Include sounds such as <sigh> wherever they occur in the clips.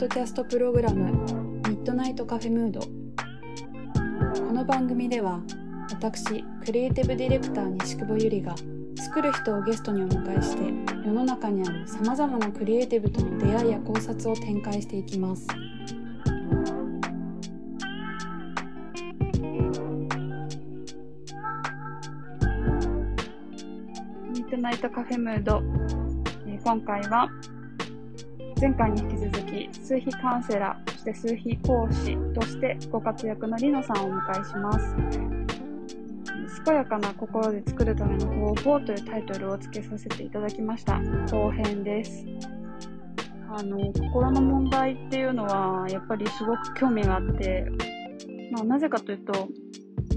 ドキャストプログラムミッドナイトカフェムードこの番組では私クリエイティブディレクター西久保ゆりが作る人をゲストにお迎えして世の中にあるさまざまなクリエイティブとの出会いや考察を展開していきます。ミッドナイトカフェムード、えー今回は前回に引き続き数秘カウンセラーそして数秘講師としてご活躍のりのさんをお迎えします。健やかな心で作るための方法というタイトルを付けさせていただきました。後編です。あの心の問題っていうのはやっぱりすごく興味があって、まあ、なぜかというと、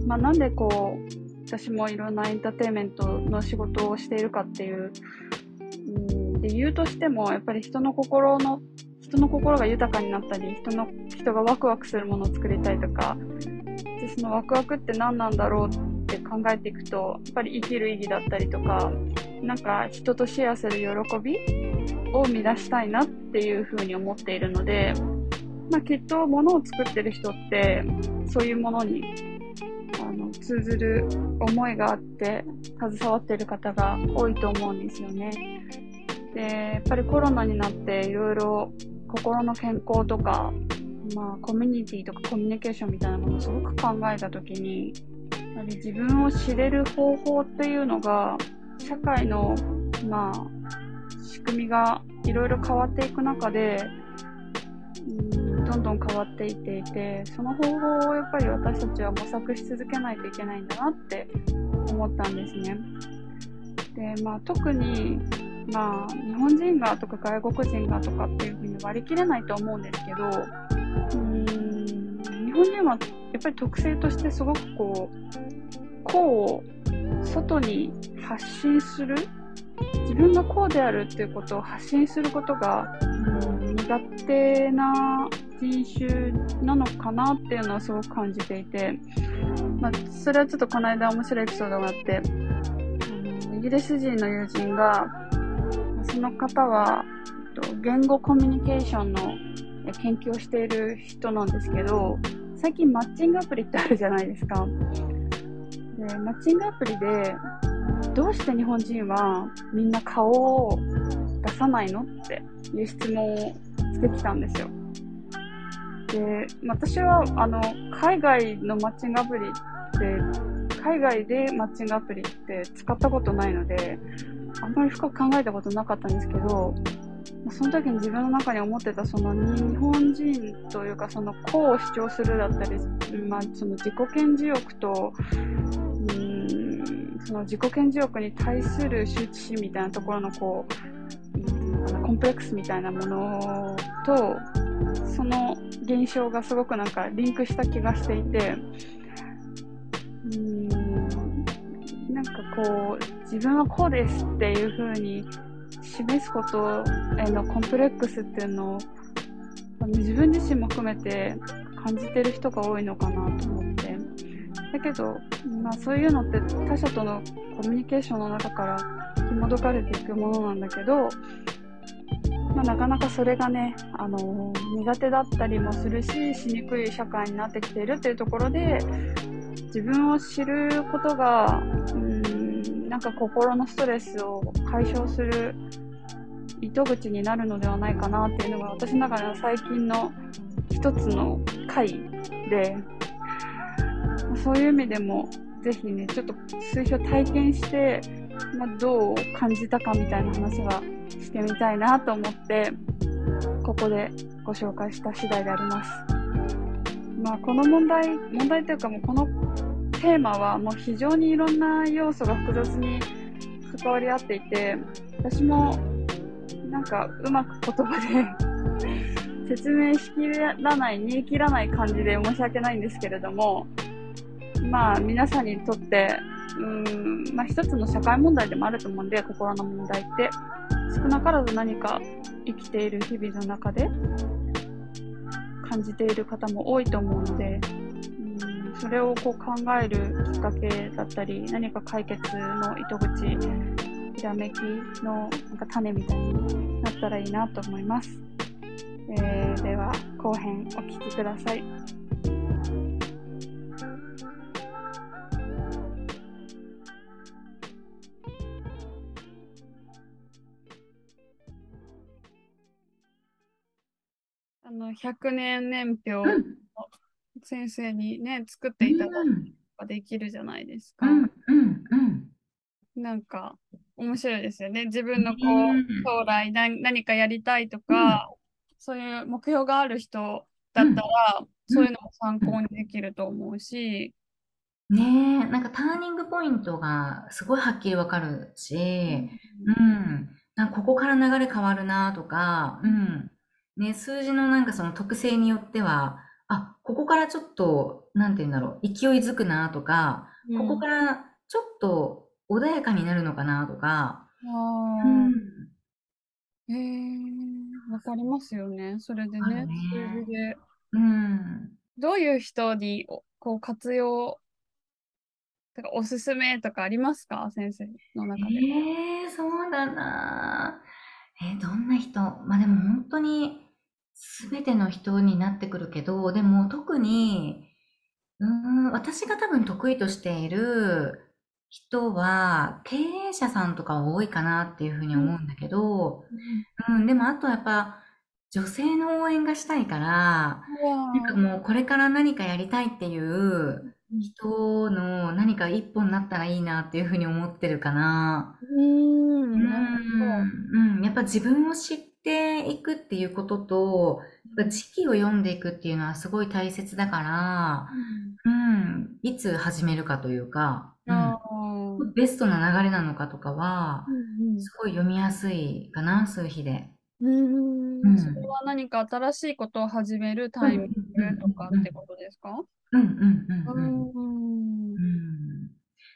まあ、なんでこう私もいろんなエンターテインメントの仕事をしているかっていう、理由としてもやっぱり人の心の人の心が豊かになったり人の人がワクワクするものを作りたいとかでそのワクワクって何なんだろうって考えていくとやっぱり生きる意義だったりとかなんか人とシェアする喜びを生み出したいなっていうふうに思っているので、まあ、きっと物を作ってる人ってそういうものにあの通ずる思いがあって携わっている方が多いと思うんですよね。でやっぱりコロナになっていろいろ心の健康とか、まあ、コミュニティとかコミュニケーションみたいなものをすごく考えた時にやはり自分を知れる方法っていうのが社会の、まあ、仕組みがいろいろ変わっていく中で、うん、どんどん変わっていっていてその方法をやっぱり私たちは模索し続けないといけないんだなって思ったんですね。でまあ、特にまあ、日本人がとか外国人がとかっていうふうに割り切れないと思うんですけど、うん、日本人はやっぱり特性としてすごくこう、こうを外に発信する自分がこうであるっていうことを発信することが、うん、苦手な人種なのかなっていうのはすごく感じていて、まあ、それはちょっとこの間面白いエピソードがあって、あのイギリス人の友人が、その方は、言語コミュニケーションの研究をしている人なんですけど、最近マッチングアプリってあるじゃないですか。で、マッチングアプリで、どうして日本人はみんな顔を出さないのっていう質問をしてきたんですよ。で、私は、あの、海外のマッチングアプリって、海外でマッチングアプリって使ったことないので、あんまり深く考えたことなかったんですけど、その時に自分の中に思ってたその日本人というかその個を主張するだったり、まあ、その自己顕示欲と、うん、その自己顕示欲に対する羞恥心みたいなところのこう、コンプレックスみたいなものと、その現象がすごくなんかリンクした気がしていて、うん、なんかこう、自分はこうですっていう風に示すことへのコンプレックスっていうのを自分自身も含めて感じてる人が多いのかなと思って。だけど、まあ、そういうのって他者とのコミュニケーションの中から紐解かれていくものなんだけど、まあ、なかなかそれがね、あの苦手だったりもするししにくい社会になってきているっていうところで自分を知ることが、うん、なんか心のストレスを解消する糸口になるのではないかなっていうのが私の中では最近の一つの回で、そういう意味でもぜひね、ちょっと数日を体験して、まあ、どう感じたかみたいな話はしてみたいなと思って、ここでご紹介した次第であります。まあ、この問題、問題というかもうこのテーマはもう非常にいろんな要素が複雑に関わり合っていて、私もなんかうまく言葉で <laughs> 説明しきらない、煮え切らない感じで申し訳ないんですけれども、まあ皆さんにとって、うん、まあ一つの社会問題でもあると思うんで、心の問題って。少なからず何か生きている日々の中で感じている方も多いと思うので、それをこう考えるきっかけだったり、何か解決の糸口、ひらめきのなんか種みたいになったらいいなと思います。えー、では後編お聞きください。あの100年年表を先生にね作っていただくができるじゃないですか。うんうんうん。なんか面白いですよね。自分のこう将来何何かやりたいとか、そういう目標がある人だったら、そういうのも参考にできると思うし、ねえ、なんかターニングポイントがすごいはっきりわかるし、うん、なんかここから流れ変わるなとか、うん、ね、数字のなんかその特性によっては、あ、ここからちょっと、なんて言うんだろう、勢いづくなとか、うん。ここからちょっと穏やかになるのかなとか、あうん、えわかりますよね。それでね、ね。で。うん、どういう人におこう活用、てかおすすめとかありますか？先生の中で。ええそうだな。えーどんな人？まあでも本当に全ての人になってくるけど、でも特に、うーん、私が多分得意としている人は経営者さんとかは多いかなっていうふうに思うんだけど、うん、でもあとやっぱ女性の応援がしたいから、なんかもうこれから何かやりたいっていう人の何か一歩になったらいいなっていうふうに思ってるかな。うーん、う。ん、うん、やっぱ自分を知っていくっていうことと、時期を読んでいくっていうのはすごい大切だから、うん、いつ始めるかというか、うん、ベストな流れなのかとかは、すごい読みやすいかな、数日で。うんうん。ううん。ん、それは何か新しいことを始めるタイミングとかってことですか？うん、うん、うん、ううん。ん。うん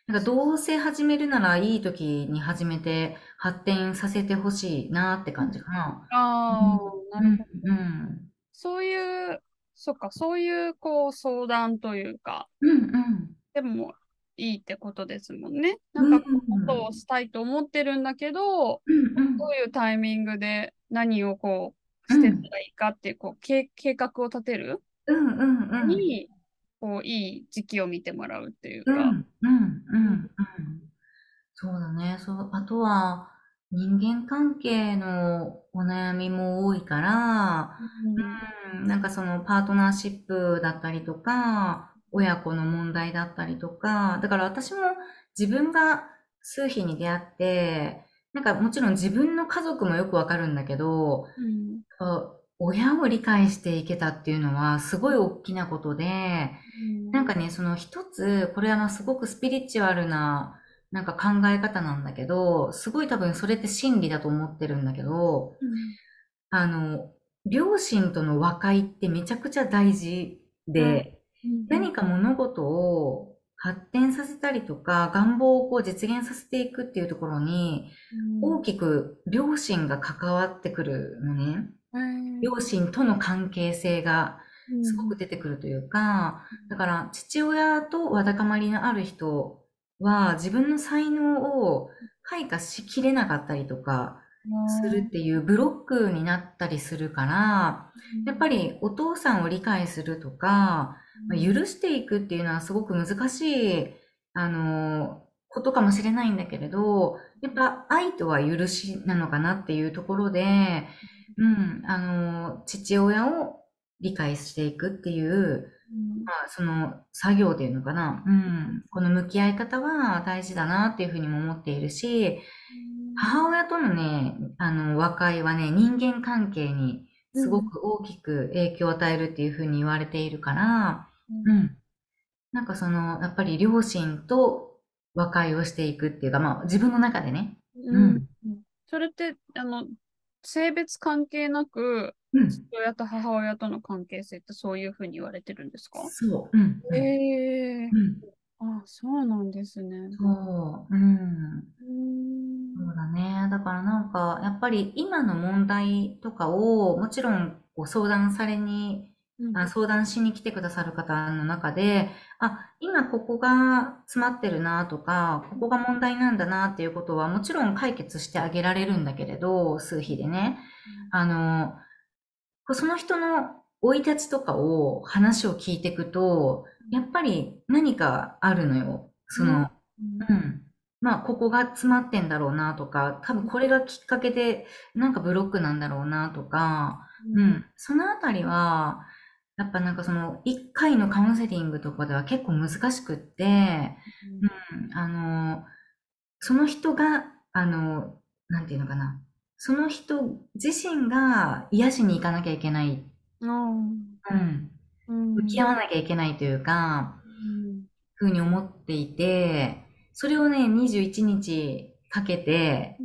なんかどうせ始めるならいい時に始めて発展させてほしいなって感じかな。ああ、なるほど。うん、そういう、そっか、そういうこう相談というか、うん、うん、でもいいってことですもんね。なんかこういうことをしたいと思ってるんだけど、うん、うん、どういうタイミングで何をこうしてったらいいかっていう、こう計計画を立てるうん、うん、うん。に、こういい時期を見てもらうっていうか。うん、うん、うん、うん。そうだね。そう、あとは、人間関係のお悩みも多いから、うん、なんかそのパートナーシップだったりとか、親子の問題だったりとか、だから私も自分が数日に出会って、なんかもちろん自分の家族もよくわかるんだけど、うんあ親を理解していけたっていうのはすごい大きなことで、なんかね、その一つ、これはまあすごくスピリチュアルな、なんか考え方なんだけど、すごい多分それって真理だと思ってるんだけど、あの、両親との和解ってめちゃくちゃ大事で、何か物事を発展させたりとか、願望をこう実現させていくっていうところに、大きく両親が関わってくるのね。両親との関係性がすごく出てくるというか、だから父親とわだかまりのある人は自分の才能を開花しきれなかったりとかするっていうブロックになったりするから、やっぱりお父さんを理解するとか、まあ許していくっていうのはすごく難しい、あの、ことかもしれないんだけれど、やっぱ愛とは許しなのかなっていうところで、うん、あの、父親を理解していくっていう、まあ、その作業っていうのかな、うん、この向き合い方は大事だなっていうふうにも思っているし、母親とのね、あの、和解はね、人間関係にすごく大きく影響を与えるっていうふうに言われているから、うん。なんかその、やっぱり両親と和解をしていくっていうか、まあ自分の中でね。うん。それって、あの、性別関係なく、うん。父親と母親との関係性ってそういうふうに言われてるんですか？そう。うん。うんええうん。あ、そうなんですね。そう。うん。うんそうだね。だからなんか、やっぱり今の問題とかを、もちろんこう相談されに、うんあ相談しに来てくださる方の中で、あ、今ここが詰まってるなとか、ここが問題なんだなっていうことはもちろん解決してあげられるんだけれど、数日でね。あの、その人の生い立ちとかを話を聞いていくと、やっぱり何かあるのよ。その、うん。まあ、ここが詰まってんだろうなとか、多分これがきっかけで、なんかブロックなんだろうなとか、うん。そのあたりは、やっぱなんかその、一回のカウンセリングとかでは結構難しくって、うん、あの、その人が、あの、なんていうのかな。その人自身が癒しに行かなきゃいけない。うんうん。向き合わなきゃいけないというか、ふうに思っていて、それをね、21日かけて、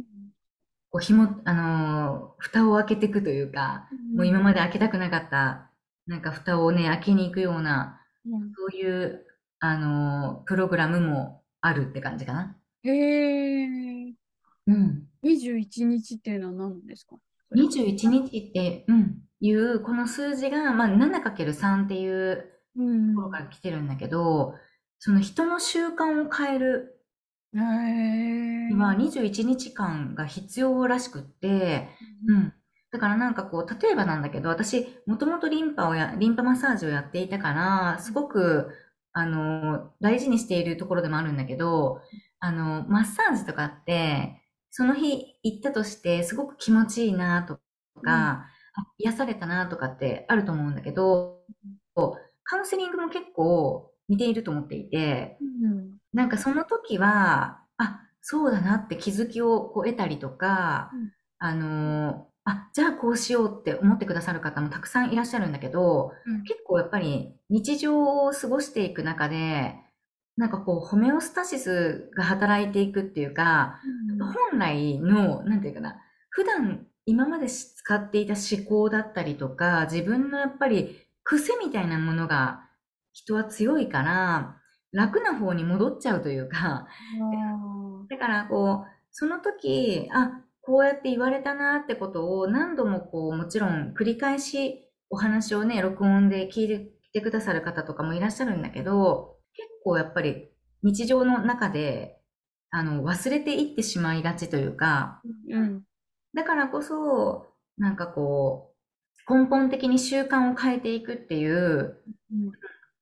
こう、紐、あのー、蓋を開けていくというか、もう今まで開けたくなかった、なんか蓋をね、開けに行くような、そういう、あのー、プログラムもあるって感じかな。へえ。うん。21日っていうのは何ですか？21日って、うん、いう、この数字が、まあ、7×3 っていううんところから来てるんだけど、その人の習慣を変える。には21日間が必要らしくって、うん。だからなんかこう、例えばなんだけど、私、もともとリンパをや、リンパマッサージをやっていたから、すごく、あの、大事にしているところでもあるんだけど、あの、マッサージとかって、その日行ったとして、すごく気持ちいいなとか、あ癒されたなとかってあると思うんだけど、カウンセリングも結構似ていると思っていて、うんなんかその時は、あ、そうだなって気づきをこう得たりとか、うん。あのーあ、じゃあこうしようって思ってくださる方もたくさんいらっしゃるんだけど、うん。結構やっぱり日常を過ごしていく中で、なんかこう、ホメオスタシスが働いていくっていうか、本来の、なんていうかな、普段今まで使っていた思考だったりとか、自分のやっぱり癖みたいなものが人は強いから、楽な方に戻っちゃうというか、だからこう、その時、あ、こうやって言われたなってことを何度もこう、もちろん繰り返しお話をね、録音で聞いてきてくださる方とかもいらっしゃるんだけど、結構やっぱり日常の中で、あの、忘れていってしまいがちというか、うんだからこそ、なんかこう、根本的に習慣を変えていくっていう、うん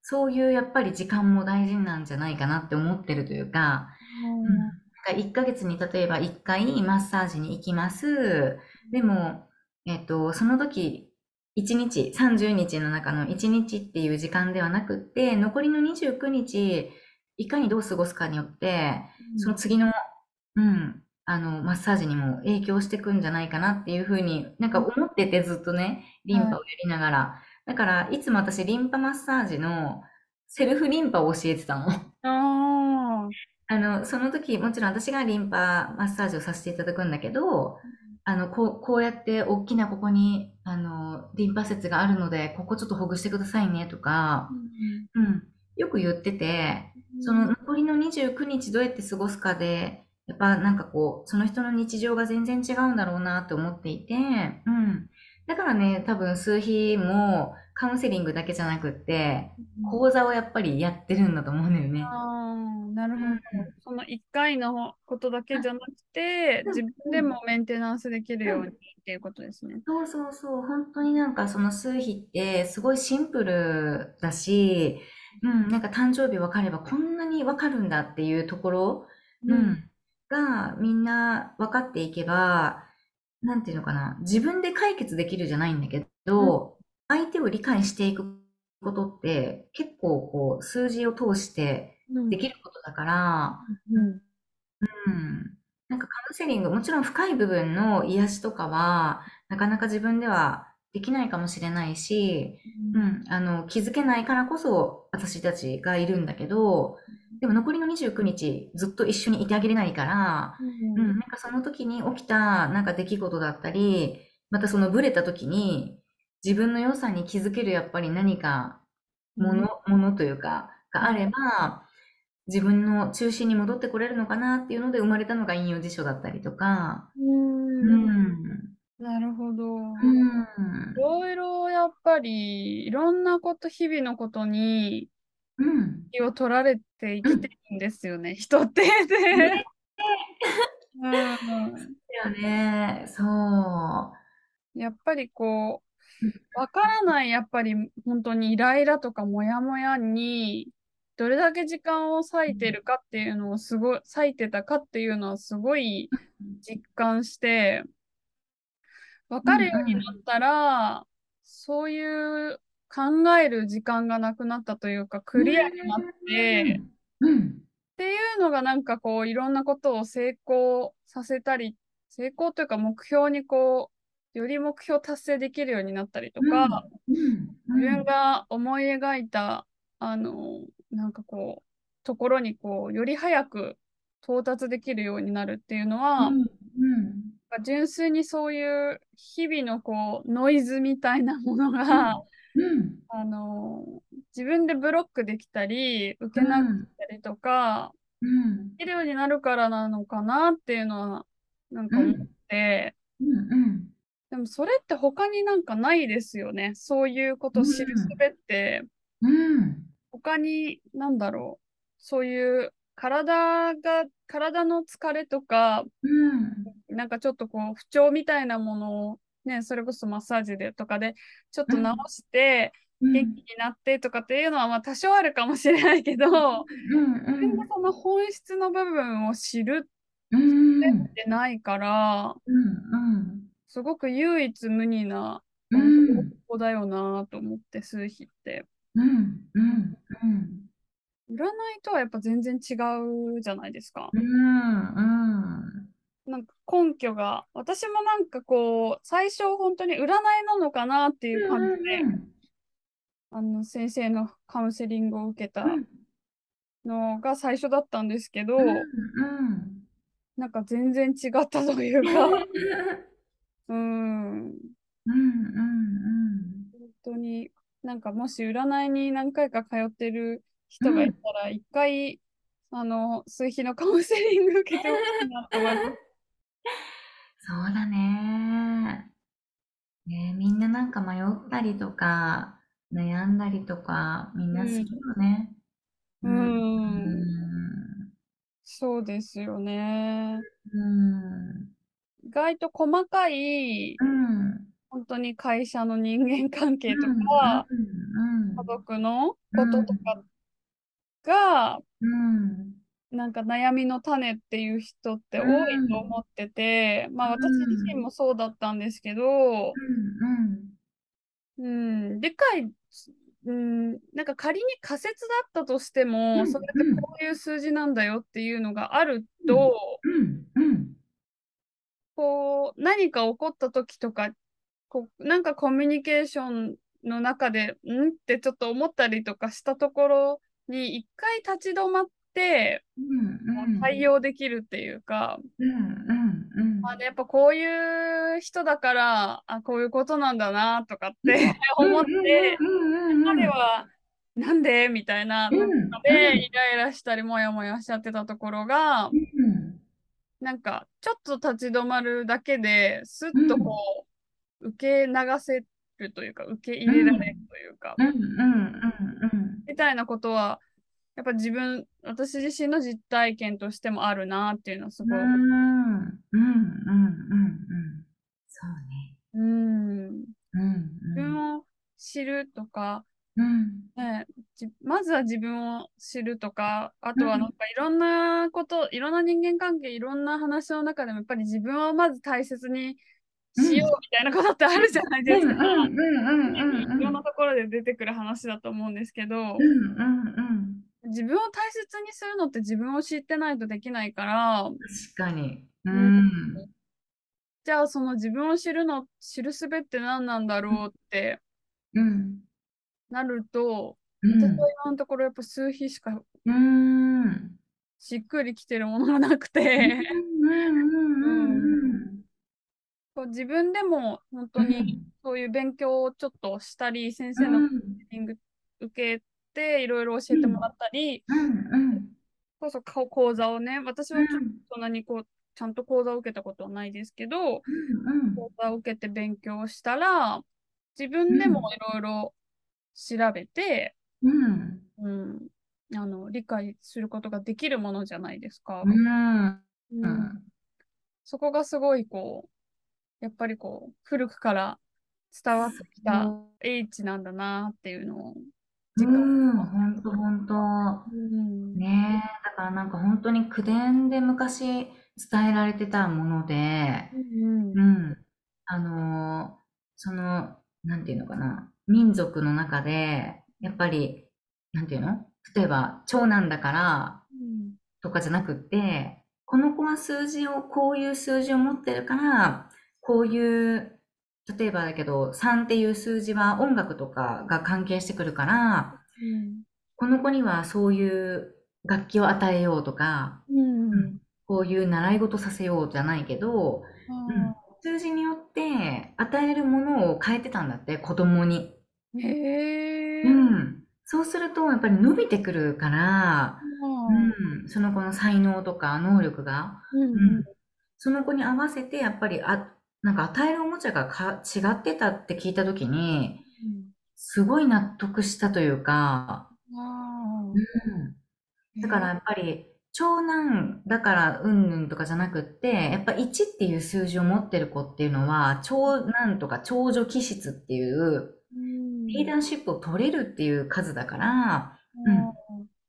そういうやっぱり時間も大事なんじゃないかなって思ってるというか、なん。か1ヶ月に例えば1回マッサージに行きます。でも、えっと、その時、1日、30日の中の1日っていう時間ではなくって、残りの29日、いかにどう過ごすかによって、その次の、うん、あの、マッサージにも影響してくんじゃないかなっていうふうに、なんか思っててずっとね、リンパをやりながら。だから、いつも私、リンパマッサージのセルフリンパを教えてたの。ああの、その時、もちろん私がリンパマッサージをさせていただくんだけど、あの、こう、こうやって大きなここに、あの、リンパ節があるので、ここちょっとほぐしてくださいねとか、うん、よく言ってて、その残りの29日どうやって過ごすかで、やっぱなんかこう、その人の日常が全然違うんだろうなって思っていて、うん。だからね、多分数日もカウンセリングだけじゃなくって、講座をやっぱりやってるんだと思うんだよね。あーなるほど。その1回のことだけじゃなくて、うん自分でもメンテナンスできるようにっていうことですね。そうそうそう、本当になんかその数日ってすごいシンプルだし、うん、なんか誕生日分かればこんなに分かるんだっていうところ、うん、がみんな分かっていけば、なんていうのかな、自分で解決できるじゃないんだけど、相手を理解していくことって結構こう数字を通してうん。できることだから、うん。うん。なんかカウンセリング、もちろん深い部分の癒しとかは、なかなか自分ではできないかもしれないし、うん、あの、気づけないからこそ私たちがいるんだけど、でも残りの29日ずっと一緒にいてあげれないから、うん、なんかその時に起きたなんか出来事だったり、またそのブレた時に自分の良さに気づけるやっぱり何かもの、ものというか、があれば、自分の中心に戻ってこれるのかなっていうので生まれたのが引用辞書だったりとか、うんうん。なるほど。うん。いろいろやっぱりいろんなこと、日々のことにうん。気を取られて生きてるんですよね、<laughs> 人って。ねうんだよね。そう。やっぱりこう、わからない、やっぱり本当にイライラとかモヤモヤに、どれだけ時間を割いてるかっていうのをすごい、割いてたかっていうのはすごい実感して、わかるようになったら、そういう考える時間がなくなったというか、クリアになって、うん。っていうのがなんかこういろんなことを成功させたり成功というか目標にこうより目標達成できるようになったりとか、うん。自分が思い描いたあのなんかこうところにこうより早く到達できるようになるっていうのは、うん。純粋にそういう日々のこうノイズみたいなものが、うん。あの自分でブロックできたり受け流したりとか、うん。できるようになるからなのかなっていうのはなんか思って、うん。でもそれって他になんかないですよね。そういうことを知るすべって、うん。他になんだろう。そういう体が、体の疲れとか、うん。なんかちょっとこう不調みたいなものをね、それこそマッサージでとかでちょっと直してうん。元気になってとかっていうのはまあ多少あるかもしれないけど、うん。自分がその本質の部分を知るうん。ってないから、うん。すごく唯一無二なうん。方法だよなと思って、数比って。うん。うん。占いとはやっぱ全然違うじゃないですか。うん。なんか根拠が、私もなんかこう、最初本当に占いなのかなっていう感じで、あの先生のカウンセリングを受けたのが最初だったんですけど、なんか全然違ったというか、うん、本当になんかもし占いに何回か通ってる人がいたら、一回、あの、数比のカウンセリング受けてほしいなと思います。そうだね。ねみんななんか迷ったりとか、悩んだりとか、みんなするよね。うん、そうですよね。うん。意外と細かい、うん。本当に会社の人間関係とうんか、うん家族のこととかが、うん。なんか悩みの種っていう人って多いと思ってて、まあ私自身もそうだったんですけど、うん、理解、うん、なんか仮に仮説だったとしても、うん。それってこういう数字なんだよっていうのがあると、うん。うん。こう、何か起こった時とか、こう、なんかコミュニケーションの中で、ん？ってちょっと思ったりとかしたところに、一回立ち止まって、うん。対応できるっていうか、うん。うん。まあね、やっぱこういう人だから、あ、こういうことなんだなとかって思って、彼はなんでみたいなので、イライラしたり、もやもやしちゃってたところが、なんか、ちょっと立ち止まるだけで、すっとこう、受け流せるというか、受け入れられるというか、みたいなことは、やっぱ自分、私自身の実体験としてもあるなっていうのはすごい。うん。うん。うん。うん。そうね。うん。うん。自分を知るとか、うん。ね、じまずは自分を知るとか、あとはなんかいろんなこと、いろんな人間関係、いろんな話の中でもやっぱり自分をまず大切にしようみたいなことってあるじゃないですか。いろんなところで出てくる話だと思うんですけど、自分を大切にするのって自分を知ってないとできないから、確かに。うん。じゃあその自分を知るの、知るすべって何なんだろうってうん。なると、うん。私は今のところやっぱ数比しかうん。しっくりきてるものがなくて、こう自分でも本当にそういう勉強をちょっとしたり、先生のコーチング受けていろいろ教えてもらったり、そうそうこ講座をね、私はちょっとそんなにこうちゃんと講座を受けたことはないですけど、講座を受けて勉強したら、自分でもいろいろ調べて、うん。うん、あの理解することができるものじゃないですか。うん。うん。そこがすごいこう、やっぱりこう、古くから伝わってきた H なんだなっていうのをうん、ほんとほんと。うん、ねえ、だからなんか本当に口伝で昔伝えられてたもので、うん。うん、あのーその、なんていうのかな、民族の中で、やっぱり、なんていうの？例えば、長男だからうん。とかじゃなくって、この子は数字を、こういう数字を持ってるから、こういう、例えばだけど、3っていう数字は音楽とかが関係してくるから、うんこの子にはそういう楽器を与えようとか、うん。うん。こういう習い事させようじゃないけど、うん。あ数字によって与えるものを変えてたんだって、子供に。ーへえ、うん。そうすると、やっぱり伸びてくるから、うん。うん、その子の才能とか能力が、うん。うん、その子に合わせて、やっぱり、あ、なんか与えるおもちゃがか違ってたって聞いたときに、すごい納得したというか、あうん、だからやっぱり、長男だからうんぬんとかじゃなくって、やっぱ1っていう数字を持ってる子っていうのは、長男とか長女気質っていう、うん。リーダーシップを取れるっていう数だから、うん。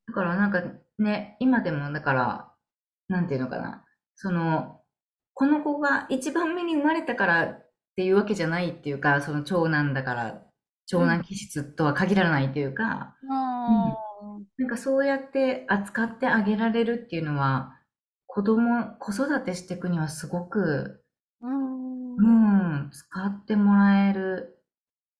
だからなんかね、今でもだから、なんていうのかな、その、この子が一番目に生まれたからっていうわけじゃないっていうか、その長男だから、長男気質とは限らないっていうか、あなんかそうやって扱ってあげられるっていうのは、子供、子育てしていくにはすごく、ーうん。うん、使ってもらえる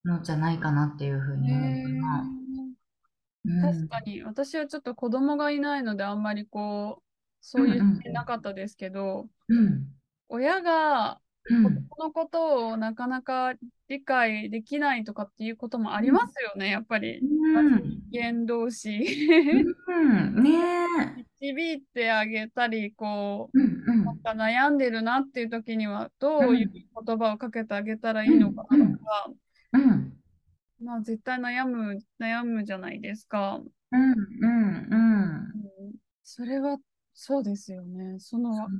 のじゃないかなっていうふうに思うへかな。確かに。私はちょっと子供がいないのであんまりこうそういう視点なかったですけど、うん。親が子うん。供のことをなかなか理解できないとかっていうこともありますよね、やっぱり。うん。人間同士うん。ねえ。導いてあげたりこうなんか悩んでるなっていう時にはどういう言葉をかけてあげたらいいのかうんなとか。まあ絶対悩む悩むじゃないですか。うん。うん。うんそれはそうですよね。その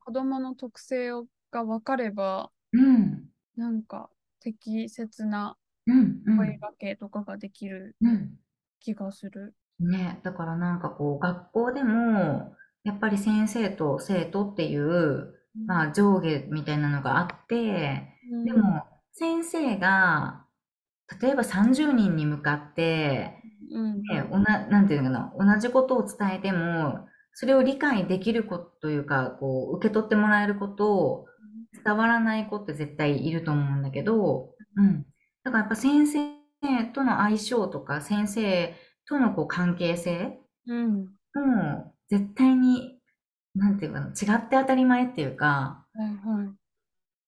子供の特性をが分かればう。うん。なんか適切なうん。う声ん。掛けとかができるうん。気がする。ね、だからなんかこう、学校でも、やっぱり先生と生徒っていう、まあ上下みたいなのがあって、うんでも、先生が、例えば30人に向かって、うんね、おな、なんていうのかな、同じことを伝えても、それを理解できる子というか、こう、受け取ってもらえることを伝わらない子って絶対いると思うんだけど、うん。だからやっぱ先生との相性とか、先生とのこう関係性うん。も絶対に、なんていうかな、違って当たり前っていうか、はいはい。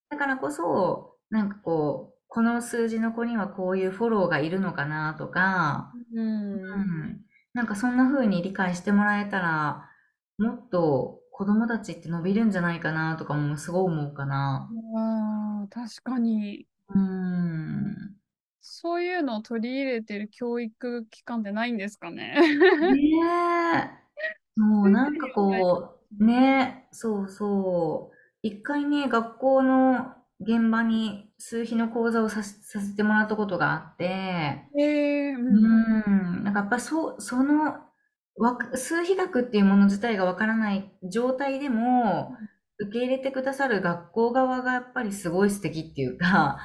だからこそ、なんかこう、この数字の子にはこういうフォローがいるのかなとか、うん。うん、なんかそんな風に理解してもらえたら、もっと子供たちって伸びるんじゃないかなとかもすごい思うかな。あー確かにうん。そういうのを取り入れてる教育機関ってないんですかね。ねえ。もうなんかこう、ねそうそう。一回ね、学校の現場に数比の講座をさせさせてもらったことがあって、えー、うんうん、なんかやっぱそ、その、数比学っていうもの自体がわからない状態でも、受け入れてくださる学校側がやっぱりすごい素敵っていうか、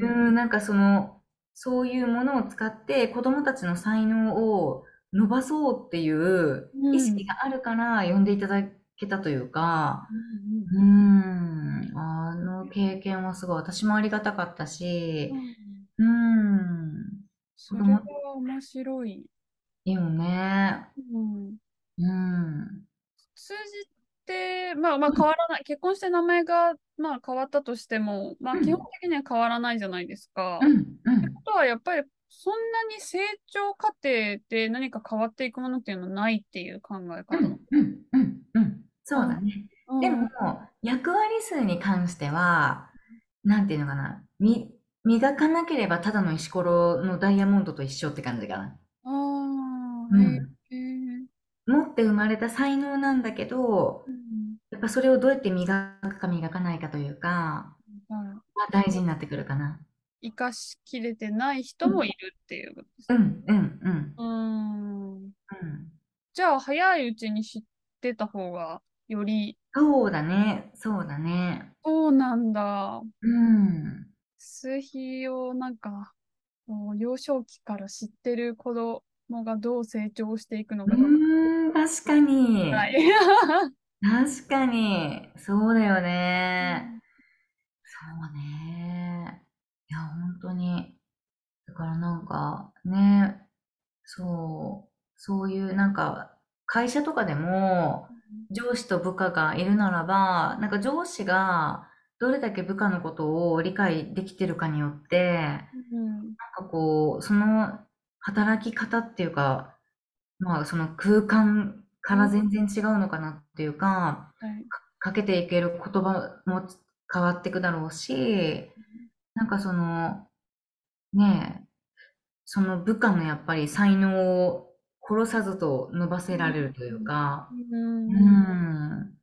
うん、なんかその、そういうものを使って子供たちの才能を伸ばそうっていう意識があるから呼んでいただけたというか、うんうん、あの経験はすごい私もありがたかったしう、ん。うん、それは面白い。いいよね。うんうん、数字って、まあまあ変わらない、結婚して名前がまあ変わったとしても、まあうん基本的には変わらないじゃないですか。うん、うってん。ことはやっぱりそんなに成長過程で何か変わっていくものっていうのはないっていう考え方なの。うん、うん、うん。そうだね。うんでも、役割数に関しては、なんていうのかな、み、磨かなければただの石ころのダイヤモンドと一緒って感じかな。ああ、うんへえ持って生まれた才能なんだけど、うんやっぱそれをどうやって磨くか磨かないかというか、はいは大事になってくるかな。生かしきれてない人もいるっていうことですね。うん、うん、うん。うーん。うんじゃあ、早いうちに知ってた方が、より、そうだね、そうだね。そうなんだ。うん。数比をなんか、もう幼少期から知ってる子供がどう成長していくのうかとか。ーん、確かに。はい。確かに。そうだよね。そうね。いや、本当に。だからなんか、ね、そう、そういうなんか、会社とかでも、上司と部下がいるならば、なんか上司がどれだけ部下のことを理解できてるかによって、うん。なんかこう、その働き方っていうか、まあその空間から全然違うのかなっていうか、はい。かけていける言葉も変わっていくだろうし、なんかその、ねえ、その部下のやっぱり才能を殺さずと伸ばせられるというか、う。うんん、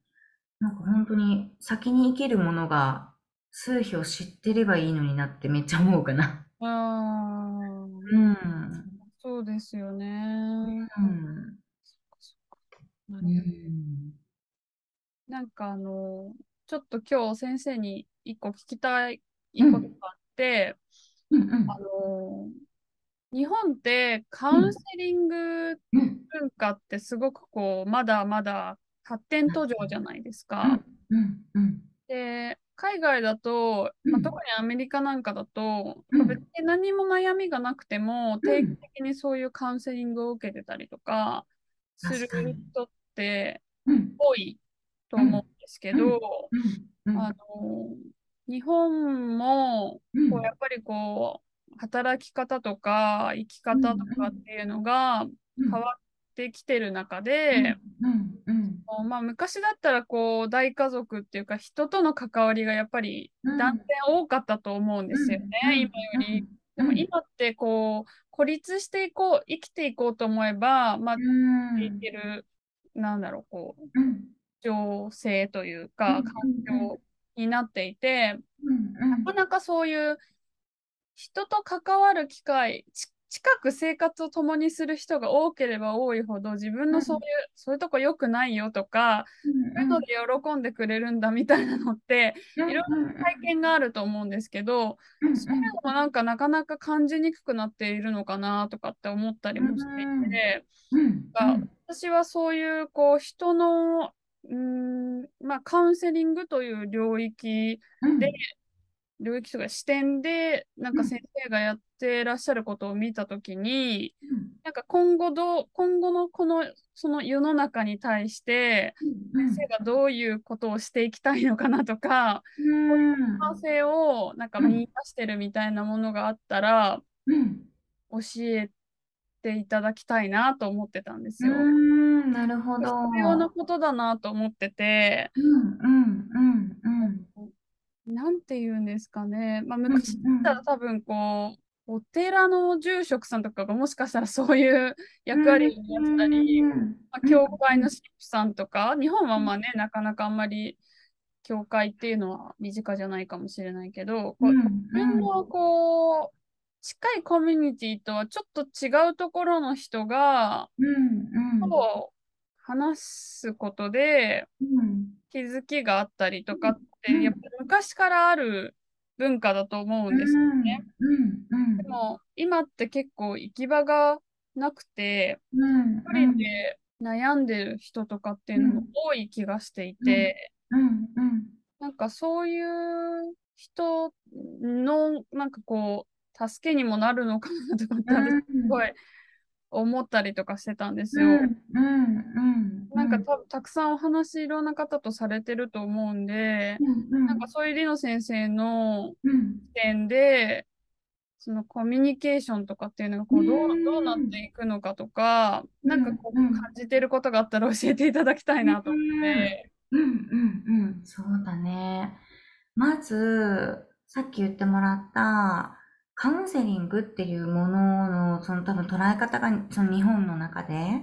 なんか本当に先に生きるものが数秘を知ってればいいのになってめっちゃ思うかな。うん、そうですよね。うん、なるほど。うん、なんかあの、ちょっと今日先生に一個聞きたいことがあって、うん、うんあの、日本ってカウンセリングうん、文化ってすごくこう、まだまだ発展途上じゃないですか。で、海外だと、まあ、うん特にアメリカなんかだと、うん。別に何も悩みがなくても、うん。定期的にそういうカウンセリングを受けてたりとかする人ってうん、多いと思うんですけど、うん、あの、日本も、うん。こうやっぱりこう、働き方とか生き方とかっていうのが変わってきてる中で、うん、うん、こうまあ、昔だったらこう大家族っていうか人との関わりがやっぱりうん。断然多かったと思うんですよね、うん。今より。でも今ってこう孤立していこう生きていこうと思えば、まあ、うん、いけるなんだろうこううん、情勢といううかん。環境になっていて、うん、なかなかそういう人と関わる機会ち近く生活を共にする人が多ければ多いほど自分のそういう、そういうとこ良くないよとかそういうので喜んでくれるんだみたいなのっていろんな体験があると思うんですけど、そういうのもなんかなかなか感じにくくなっているのかなとかって思ったりもしていて、が私はそういうこう人のうーん、まあ、カウンセリングという領域で、領域とか視点でなんか先生がやってらっしゃることを見たときに、なんか今後どう、今後のこの、その世の中に対して、先生がどういうことをしていきたいのかなとか、可能性をなんか見出してるみたいなものがあったら、教えていただきたいなと思ってたんですよ。うん、なるほど。必要なことだなと思ってて、うん、うん、うん、なんて言うんですかね。まあ、昔だったら多分こう、お寺の住職さんとかがもしかしたらそういう役割をやってたり、まあ、教会の神父さんとか、日本はまあね、なかなかあんまり教会っていうのは身近じゃないかもしれないけど、こう自分のこう、近いコミュニティとはちょっと違うところの人が、と話すことで気づきがあったりとかって、やっぱり昔からある文化だと思うんですよね。でも今って結構行き場がなくて、一人で悩んでる人とかっていうのも多い気がしていて、なんかそういう人のなんかこう助けにもなるのかなとかって私すごい思ったりとかしてたんですよ。なんかたたくさんお話いろんな方とされてると思うんで、なんかそういうリノ先生の視点で、そのコミュニケーションとかっていうのがこうどうどうなっていくのかとか、なんかこう感じてることがあったら教えていただきたいなと思って。うん。うんうん、そうだね。まず、さっき言ってもらった、カウンセリングっていうものの、その多分捉え方が、その日本の中で、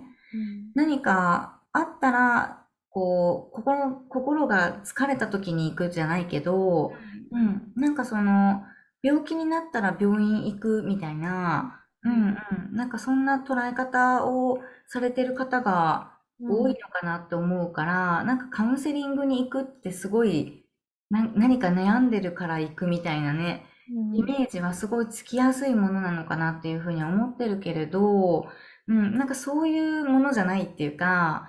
何かあったら、こう、心、心が疲れた時に行くじゃないけど、うん、なんかその、病気になったら病院行くみたいな、うんうん、なんかそんな捉え方をされてる方が多いのかなって思うから、なんかカウンセリングに行くってすごいな何か悩んでるから行くみたいなね、イメージはすごいつきやすいものなのかなっていうふうには思ってるけれど、うん、なんかそういうものじゃないっていうか、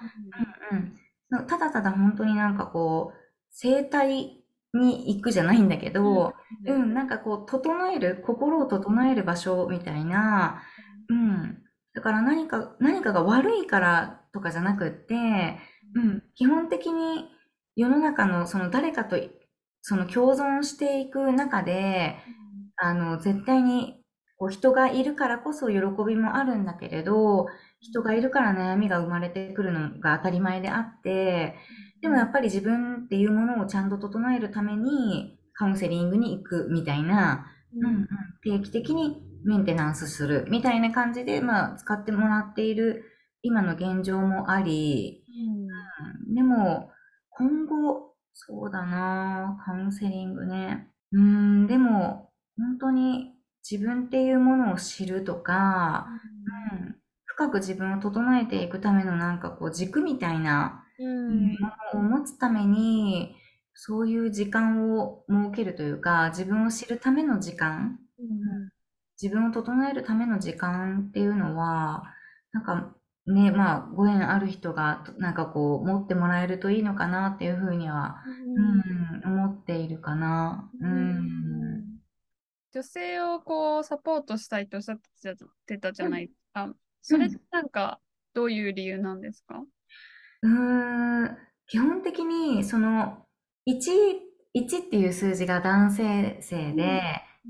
うん。うん、ただただ本当になんかこう、生態に行くじゃないんだけど、うん、なんかこう、整える、心を整える場所みたいな、うん。だから何か、何かが悪いからとかじゃなくって、うん、基本的に世の中のその誰かとその共存していく中で、あの、絶対にこう人がいるからこそ喜びもあるんだけれど、人がいるから悩みが生まれてくるのが当たり前であって、でもやっぱり自分っていうものをちゃんと整えるためにカウンセリングに行くみたいな、うん。うん、定期的にメンテナンスするみたいな感じで、まあ、使ってもらっている今の現状もあり、うん、でも今後そうだなカウンセリングね。うん、でも、本当に自分っていうものを知るとか、うん、深く自分を整えていくためのなんかこう軸みたいなものを持つために、そういう時間を設けるというか、自分を知るための時間、うん、自分を整えるための時間っていうのは、なんかね、まあ、ご縁ある人が、なんかこう、持ってもらえるといいのかなっていうふうには、うん、思っているかな。うん。女性をこう、サポートしたいとおっしゃってたじゃない。ですか。それってなんか、どういう理由なんですか？うん、基本的に、その、1、1っていう数字が男性性で、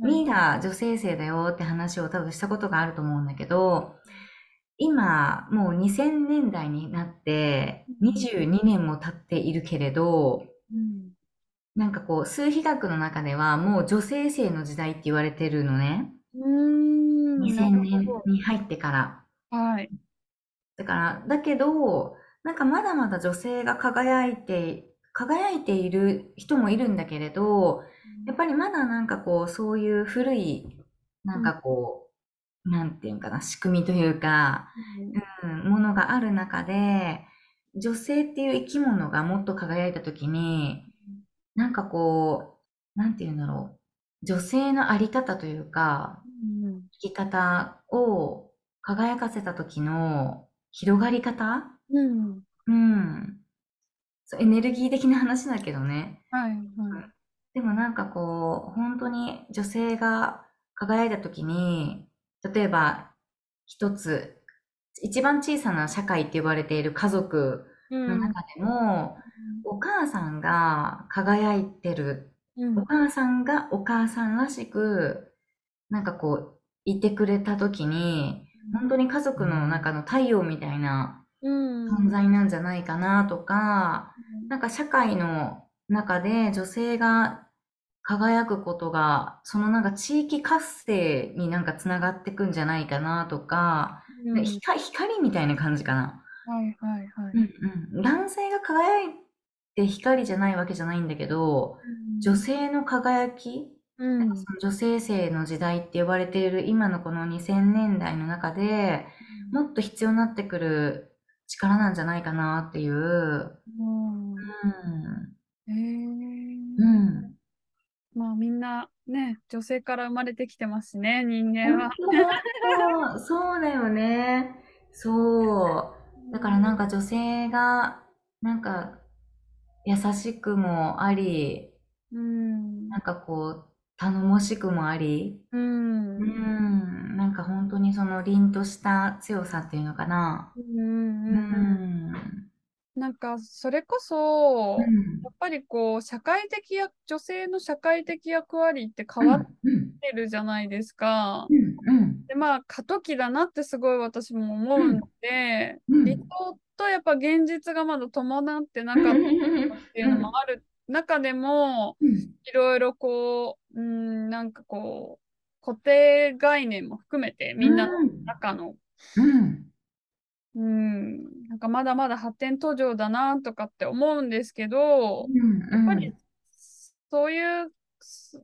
2が女性性だよって話を多分したことがあると思うんだけど、今、もう2000年代になって22年も経っているけれど、うん、なんかこう、数比学の中ではもう女性性の時代って言われてるのね。うん2000年に入ってから。はい。だから、だけど、なんかまだまだ女性が輝いて、輝いている人もいるんだけれど、やっぱりまだなんかこう、そういう古い、なんかこう、なんていうかな、仕組みというか、うん、ものがある中で、女性っていう生き物がもっと輝いたときに、なんかこう、なんていうんだろう、女性のあり方というか、生き方を輝かせた時の広がり方、うん、うん、そうエネルギー的な話だけどね。はいはい、でもなんかこう、本当に女性が輝いた時に、例えば、一つ、一番小さな社会って呼ばれている家族の中でも、うん、お母さんが輝いてる、うん、お母さんがお母さんらしく、なんかこう、いてくれた時に、本当に家族の中の太陽みたいな存在なんじゃないかなとか、うん、なんか社会の中で女性が輝くことが、そのなんか地域活性になんかつながってくんじゃないかなとか、うん、光光みたいな感じかな。はいはいはい。うんうん、男性が輝いて光じゃないわけじゃないんだけど、うん、女性の輝き、うん、女性性の時代って呼ばれている今のこの2000年代の中で、もっと必要になってくる力なんじゃないかなっていう。うん。うん、えー、うんまあみんなね、女性から生まれてきてますしね、人間は。そうだよね。そう。だからなんか女性が、なんか優しくもあり、うん、なんかこう、頼もしくもあり、うん、うん、なんか本当にその凛とした強さっていうのかな。うん、うんなんか、それこそ、やっぱりこう、社会的や、女性の社会的役割って変わってるじゃないですか。で、まあ、過渡期だなってすごい私も思うので、理想とやっぱ現実がまだ伴ってなかったっていうのもある。中でも、いろいろこう、うん、なんかこう、固定概念も含めて、みんなの中の、うん、なんかまだまだ発展途上だなとかって思うんですけど、うんうん、やっぱりそういう、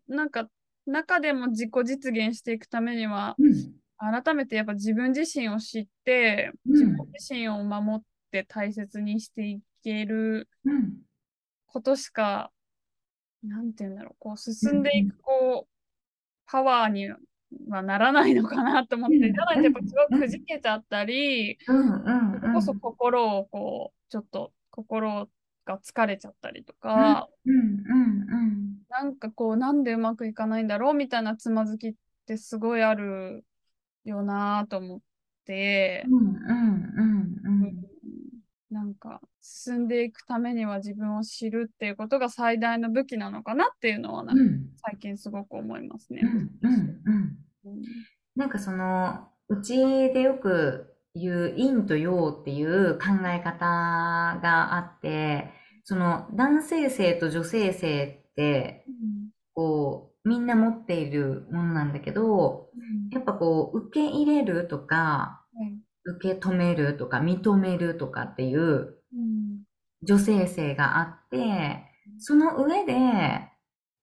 なんか中でも自己実現していくためには、うん。改めてやっぱ自分自身を知って、うん自分自身を守って大切にしていけるうん。ことしか、なんていうんだろう、こう進んでいく、こう、パワーにはならないのかなと思って、うんじゃないとやっぱすごいくじけちゃったり、うん。うん。それこそ心をこう、ちょっと心が疲れちゃったりとか、うん。うん。なんかこう、なんでうまくいかないんだろうみたいなつまずきってすごいあるよなと思って。なんか進んでいくためには自分を知るっていうことが最大の武器なのかなっていうのはな。最近すごく思いますねう。ん。うん。うん。うんなんかその、うちでよく言う陰と陽っていう考え方があって、その男性性と女性性って、こう、みんな持っているものなんだけど、やっぱこう、受け入れるとか、うん受け止めるとか、認めるとかっていううん。女性性があって、その上で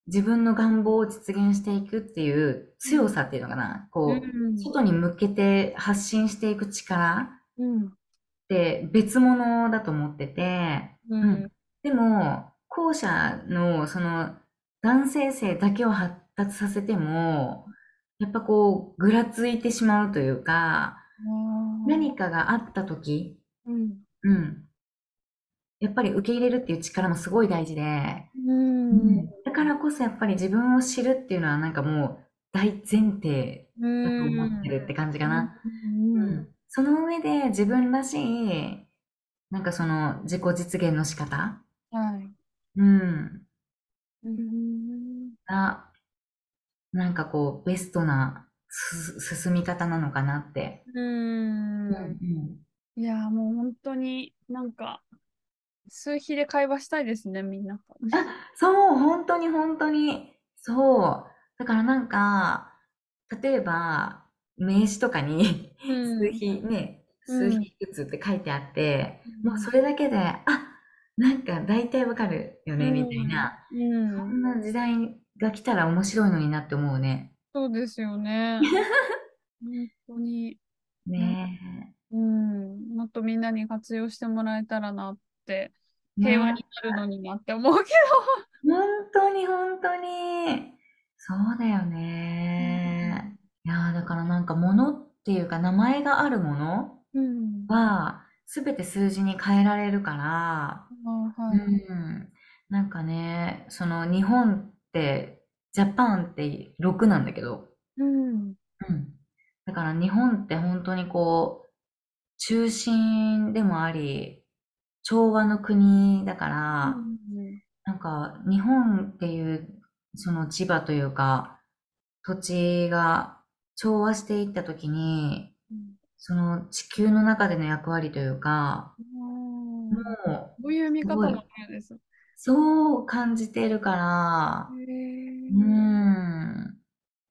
自分の願望を実現していくっていう強さっていうのかな。こう、うん。外に向けて発信していく力うん。って別物だと思ってて、うん。でも、後者のその男性性だけを発達させても、やっぱこう、ぐらついてしまうというか、何かがあった時、うん。うん。やっぱり受け入れるっていう力もすごい大事で、うん。だからこそやっぱり自分を知るっていうのはなんかもう大前提だと思ってるって感じかな。うん。うん。その上で自分らしい、なんかその自己実現の仕方。はい。うん。うん。が、なんかこう、ベストなす進み方なのかなって。うんうん。いやーもう本当になんか数比で会話したいですねみんなと。そう、本当に本当に。そう。だからなんか、例えば、名詞とかに、うん数比ね、うん数比いくつって書いてあって、うんもうそれだけで、あ、なんか大体わかるよね、みたいな。うんそんな時代が来たら面白いのになって思うね。そうですよね。<laughs> 本当に、ねうん、もっとみんなに活用してもらえたらなって、え。平和ねになるのになって思うけ本当に本当に。そうだよね。いやーだからなんか物っていうか名前があるものど。うん。は全て数字に変えられるから。うん。なんかね、その日本って、ジャパンって6なんだけど、うん。うん。だから日本って本当にこう、中心でもあり、調和の国だから、なんか日本っていうその地場というか、土地が調和していったときに、その地球の中での役割というか、うんもうこういう見方です。そう感じてるから、へうーん、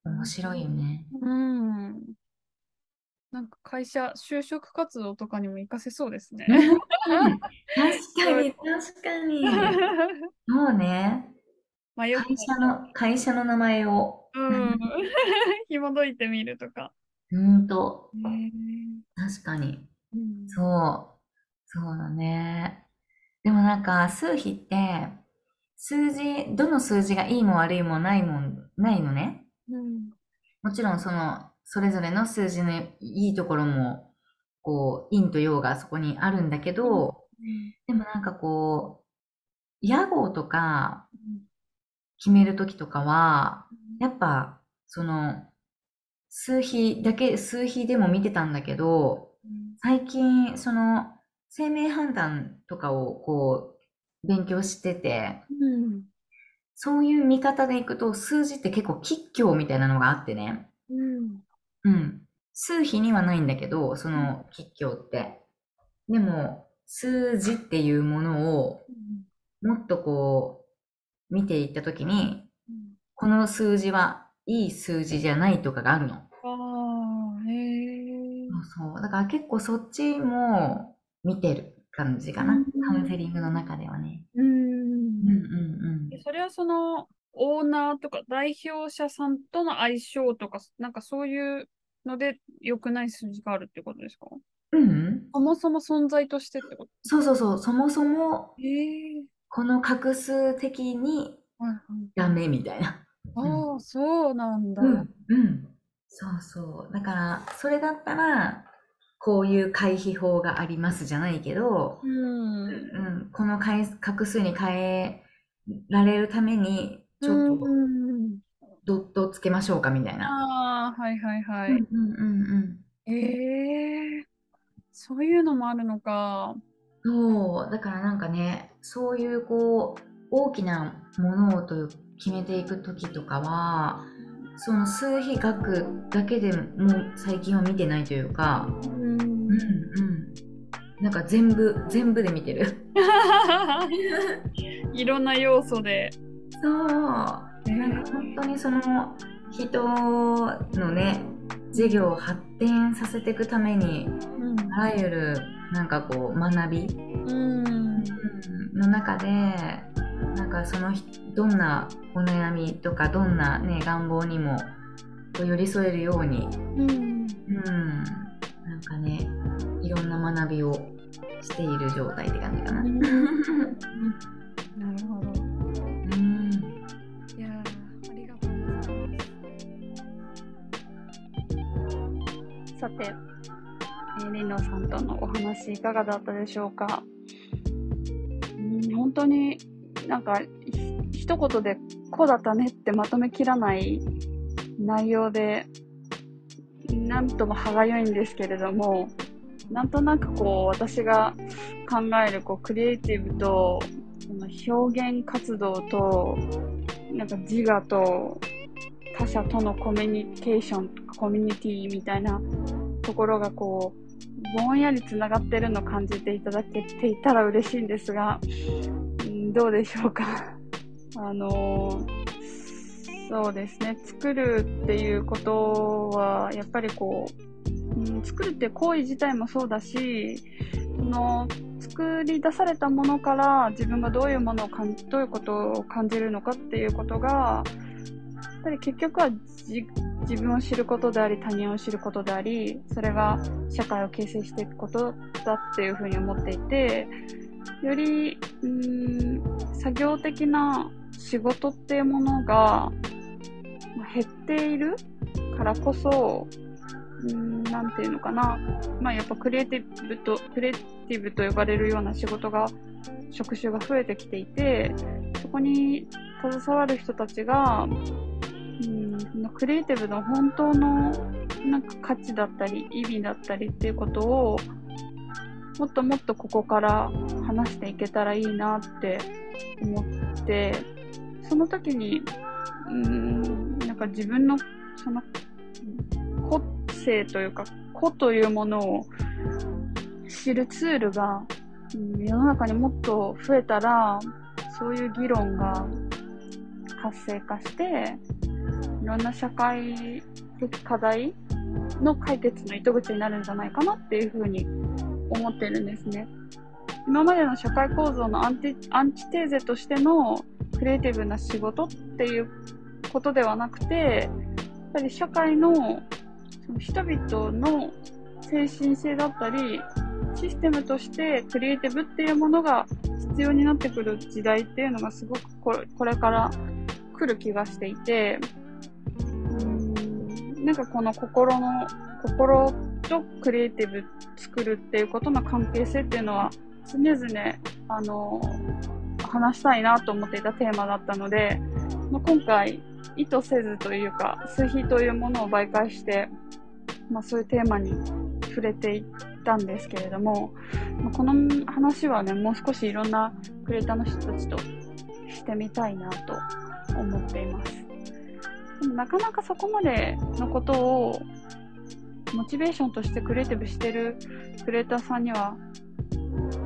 面白いよね。うん。なんか会社、就職活動とかにも活かせそうですね。うん確かに、<laughs> 確かに。そう <laughs> ね。まあよく会社の、会社の名前を、うん。<laughs> 紐解いてみるとか。うんと、確かに。うんそう。そうだね。でもなんか、数比って、数字、どの数字がいいも悪いもないもん、ないのね。うんもちろんその、それぞれの数字のいいところも、こう、陰と陽がそこにあるんだけど、でもなんかこう、屋号とか決めるときとかは、やっぱ、その、数比だけ、数比でも見てたんだけど、最近、その、生命判断とかをこう、勉強してて、うん。そういう見方でいくと、数字って結構吉凶みたいなのがあってね。うんうん。数比にはないんだけど、その吉凶って。でも、数字っていうものを、もっとこう、見ていったときに、この数字はいい数字じゃないとかがあるの。ああ、へえ。そう。だから結構そっちも見てる感じかなうん。カウンセリングの中ではね。うんうんうんでそれはそのオーナーとか代表者さんとの相性とか、なんかそういうので良くない数字があるってことですか？うん。そもそも存在としてってこそうそうそう。そもそも、とええこの画数的に。ダメみたいな。ああ、そうなんだ。うん。うん。そうそう。だから、それだったら、こういう回避法がありますじゃないけど、うん。うん、この回画数に変えられるために、ちょっとうん。ドットつけましょうかみたいな。はいはいはい。うんうんうんええそういうのもあるのか。そう、だからなんかね、そういうこう、大きなものをという決めていくときとかは、その数比学だけでもう最近は見てないというか、うんうんうん。なんか全部、全部で見てる。<laughs> いろんな要素で。そう。なんか本当にその人のね、事業を発展させていくために、うんあらゆるなんかこう学びうん。の中でなんかその人どんなお悩みとかどんな、ね、願望にも寄り添えるように、うん。うん、なんかねいろんな学びをしている状態って感じかな。うんなるほど。さて、えー、りのさんとのお話いかがだったでしょうか？うん、本当になんかひ一言でこうだったねってまとめきらない内容で、なんとも歯がゆいんですけれども、なんとなくこう私が考えるこうクリエイティブと表現活動となんか自我と他者とのコミュニケーションコミュニティみたいなところがこうぼんやりつながってるのを感じていただけていたら嬉しいんですが、ん、どうでしょうか。<laughs> あのそうですね。作るっていうことはやっぱりこう、うん、作るって行為自体もそうだしその作り出されたものから自分がどういうものを感じどういうことを感じるのかっていうことがぱり結局は自分を知ることであり他人を知ることでありそれが社会を形成していくことだっていうふうに思っていてよりん作業的な仕事っていうものが減っているからこそ、うーん、なんていうのかな。まあやっぱクリエイティブと、クリエイティブと呼ばれるような仕事が、職種が増えてきていて、そこに携わる人たちが、のクリエイティブの本当のなんか価値だったり、意味だったりっていうことを、もっともっとここから話していけたらいいなって思って、その時に、うん、なんか自分のその個性というか、個というものを知るツールが、世の中にもっと増えたら、そういう議論が活性化して、いろんな社会的課題の解決の糸口になるんじゃないかなっていうふうに思ってるんですね。今までの社会構造のアンテアンチテーゼとしてのクリエイティブな仕事っていうことではなくて、やっぱり社会のその人々の精神性だったり、システムとしてクリエイティブっていうものが必要になってくる時代っていうのがすごくこれから来る気がしていて、なんかこの心の、心とクリエイティブ作るっていうことの関係性っていうのは常々、あの、話したいなと思っていたテーマだったので、まあ、今回意図せずというか、数比というものを媒介して、まあ、そういうテーマに触れていったんですけれども、まあ、この話はね、もう少しいろんなクリエイターの人たちとしてみたいなと思っています。でもなかなかそこまでのことをモチベーションとしてクリエイティブしてるクリエイターさんには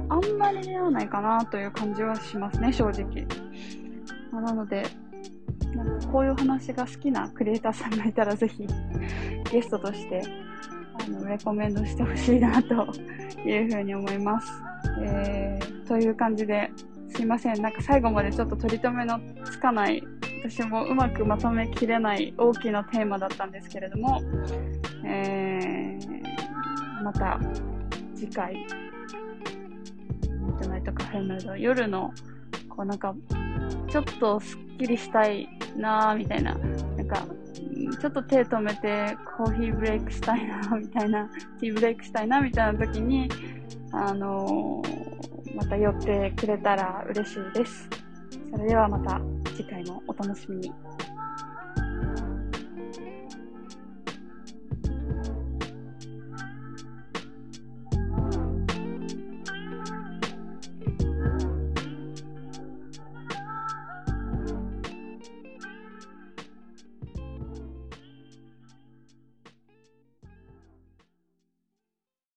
あんまり出会わないかなという感じはしますね、正直。まあなので、なんかこういう話が好きなクリエイターさんがいたらぜひゲストとしてあのレコメンドしてほしいなというふうに思います。えー、という感じで、すいません。なんか最後までちょっと取り留めのつかない私もうまくまとめきれない大きなテーマだったんですけれども、えー、また次回、ミッドナイトカフェムード、夜の、こうなんか、ちょっとすっきりしたいなぁ、みたいな、なんか、ちょっと手止めてコーヒーブレイクしたいな、みたいな、ティーブレイクしたいな、みたいな時に、あのー、また寄ってくれたら嬉しいです。それではまた次回もお楽しみに。